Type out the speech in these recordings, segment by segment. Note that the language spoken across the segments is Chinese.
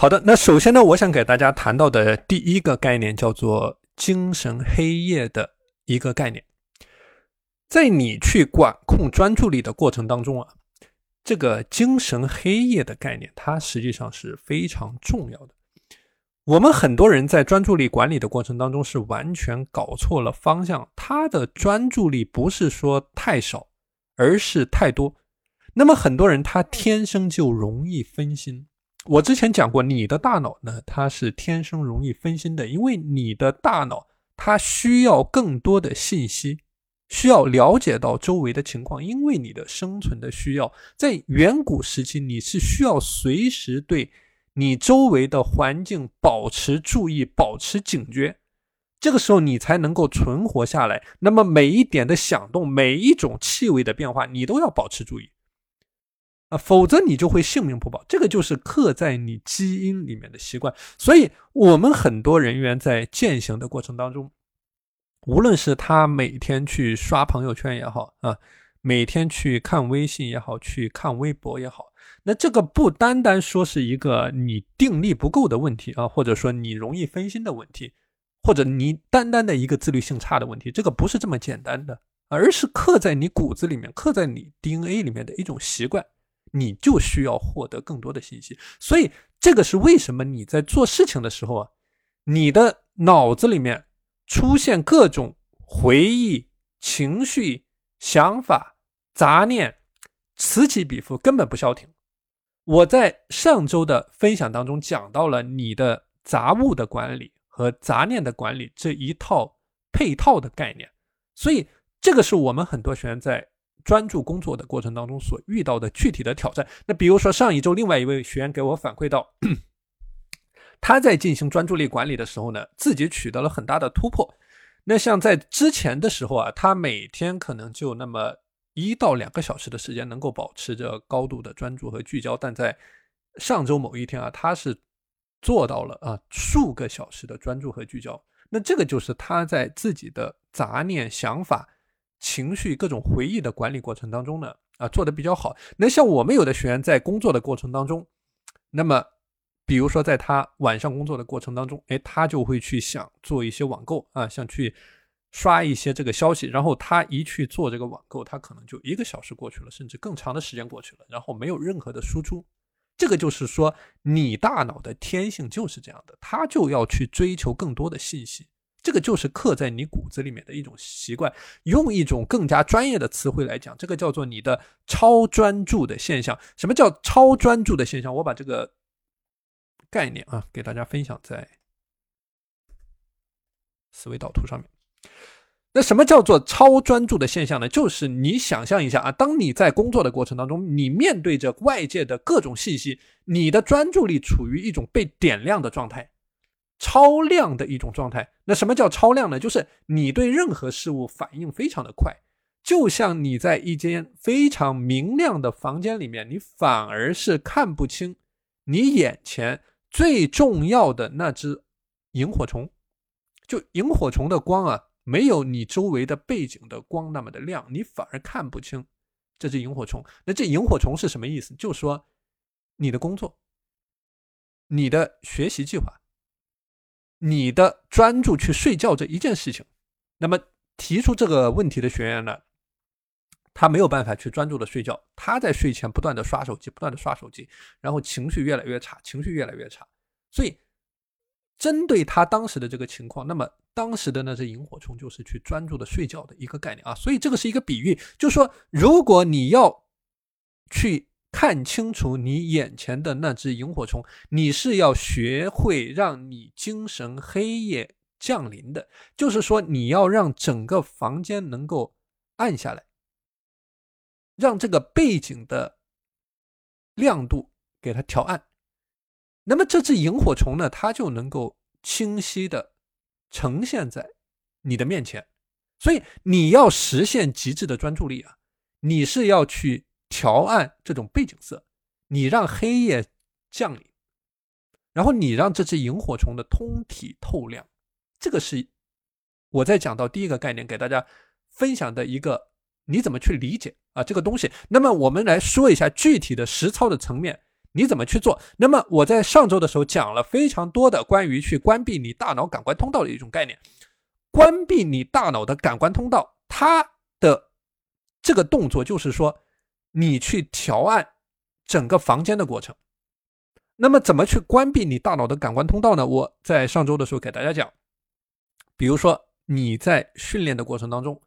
好的，那首先呢，我想给大家谈到的第一个概念叫做精神黑夜的一个概念。在你去管控专注力的过程当中啊，这个精神黑夜的概念，它实际上是非常重要的。我们很多人在专注力管理的过程当中是完全搞错了方向，他的专注力不是说太少，而是太多。那么很多人他天生就容易分心。我之前讲过，你的大脑呢，它是天生容易分心的，因为你的大脑它需要更多的信息，需要了解到周围的情况，因为你的生存的需要，在远古时期你是需要随时对。你周围的环境保持注意，保持警觉，这个时候你才能够存活下来。那么每一点的响动，每一种气味的变化，你都要保持注意啊，否则你就会性命不保。这个就是刻在你基因里面的习惯。所以，我们很多人员在践行的过程当中，无论是他每天去刷朋友圈也好啊，每天去看微信也好，去看微博也好。那这个不单单说是一个你定力不够的问题啊，或者说你容易分心的问题，或者你单单的一个自律性差的问题，这个不是这么简单的，而是刻在你骨子里面、刻在你 DNA 里面的一种习惯，你就需要获得更多的信息。所以这个是为什么你在做事情的时候啊，你的脑子里面出现各种回忆、情绪、想法、杂念，此起彼伏，根本不消停。我在上周的分享当中讲到了你的杂物的管理和杂念的管理这一套配套的概念，所以这个是我们很多学员在专注工作的过程当中所遇到的具体的挑战。那比如说上一周，另外一位学员给我反馈到，他在进行专注力管理的时候呢，自己取得了很大的突破。那像在之前的时候啊，他每天可能就那么。一到两个小时的时间能够保持着高度的专注和聚焦，但在上周某一天啊，他是做到了啊数个小时的专注和聚焦。那这个就是他在自己的杂念、想法、情绪、各种回忆的管理过程当中呢啊做的比较好。那像我们有的学员在工作的过程当中，那么比如说在他晚上工作的过程当中，哎，他就会去想做一些网购啊，想去。刷一些这个消息，然后他一去做这个网购，他可能就一个小时过去了，甚至更长的时间过去了，然后没有任何的输出。这个就是说，你大脑的天性就是这样的，它就要去追求更多的信息。这个就是刻在你骨子里面的一种习惯。用一种更加专业的词汇来讲，这个叫做你的超专注的现象。什么叫超专注的现象？我把这个概念啊给大家分享在思维导图上面。那什么叫做超专注的现象呢？就是你想象一下啊，当你在工作的过程当中，你面对着外界的各种信息，你的专注力处于一种被点亮的状态，超亮的一种状态。那什么叫超亮呢？就是你对任何事物反应非常的快，就像你在一间非常明亮的房间里面，你反而是看不清你眼前最重要的那只萤火虫，就萤火虫的光啊。没有你周围的背景的光那么的亮，你反而看不清这只萤火虫。那这萤火虫是什么意思？就说你的工作、你的学习计划、你的专注去睡觉这一件事情。那么提出这个问题的学员呢，他没有办法去专注的睡觉，他在睡前不断的刷手机，不断的刷手机，然后情绪越来越差，情绪越来越差。所以针对他当时的这个情况，那么。当时的那只萤火虫就是去专注的睡觉的一个概念啊，所以这个是一个比喻，就是说，如果你要去看清楚你眼前的那只萤火虫，你是要学会让你精神黑夜降临的，就是说，你要让整个房间能够暗下来，让这个背景的亮度给它调暗，那么这只萤火虫呢，它就能够清晰的。呈现在你的面前，所以你要实现极致的专注力啊，你是要去调暗这种背景色，你让黑夜降临，然后你让这只萤火虫的通体透亮，这个是我在讲到第一个概念给大家分享的一个你怎么去理解啊这个东西。那么我们来说一下具体的实操的层面，你怎么去做？那么我在上周的时候讲了非常多的关于去关闭你大脑感官通道的一种概念。关闭你大脑的感官通道，它的这个动作就是说，你去调暗整个房间的过程。那么怎么去关闭你大脑的感官通道呢？我在上周的时候给大家讲，比如说你在训练的过程当中，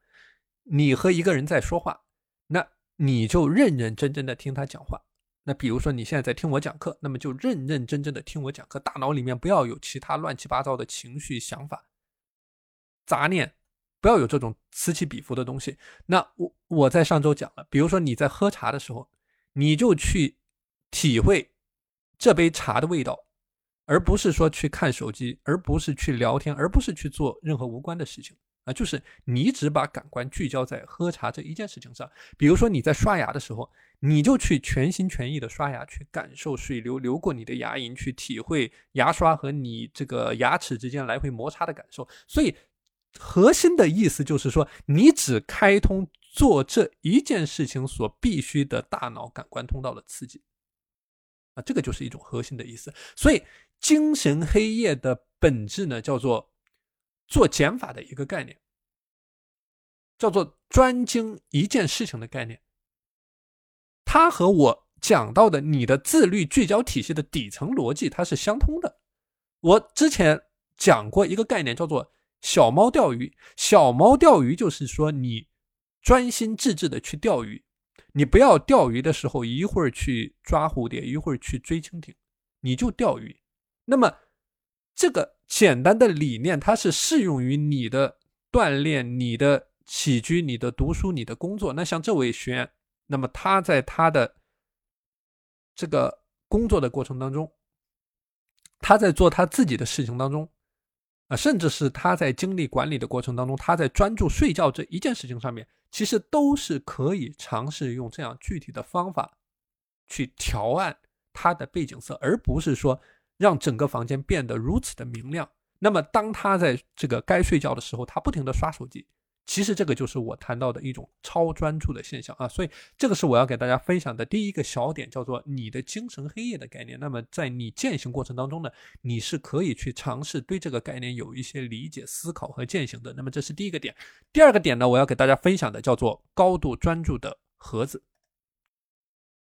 你和一个人在说话，那你就认认真真的听他讲话。那比如说你现在在听我讲课，那么就认认真真的听我讲课，大脑里面不要有其他乱七八糟的情绪想法、杂念，不要有这种此起彼伏的东西。那我我在上周讲了，比如说你在喝茶的时候，你就去体会这杯茶的味道，而不是说去看手机，而不是去聊天，而不是去做任何无关的事情。啊，就是你只把感官聚焦在喝茶这一件事情上。比如说你在刷牙的时候，你就去全心全意的刷牙，去感受水流流过你的牙龈，去体会牙刷和你这个牙齿之间来回摩擦的感受。所以，核心的意思就是说，你只开通做这一件事情所必须的大脑感官通道的刺激。啊，这个就是一种核心的意思。所以，精神黑夜的本质呢，叫做。做减法的一个概念，叫做专精一件事情的概念。它和我讲到的你的自律聚焦体系的底层逻辑，它是相通的。我之前讲过一个概念，叫做小猫钓鱼。小猫钓鱼就是说，你专心致志的去钓鱼，你不要钓鱼的时候一会儿去抓蝴蝶，一会儿去追蜻蜓，你就钓鱼。那么这个。简单的理念，它是适用于你的锻炼、你的起居、你的读书、你的工作。那像这位学员，那么他在他的这个工作的过程当中，他在做他自己的事情当中，甚至是他在精力管理的过程当中，他在专注睡觉这一件事情上面，其实都是可以尝试用这样具体的方法去调暗他的背景色，而不是说。让整个房间变得如此的明亮。那么，当他在这个该睡觉的时候，他不停的刷手机。其实，这个就是我谈到的一种超专注的现象啊。所以，这个是我要给大家分享的第一个小点，叫做你的精神黑夜的概念。那么，在你践行过程当中呢，你是可以去尝试对这个概念有一些理解、思考和践行的。那么，这是第一个点。第二个点呢，我要给大家分享的叫做高度专注的盒子。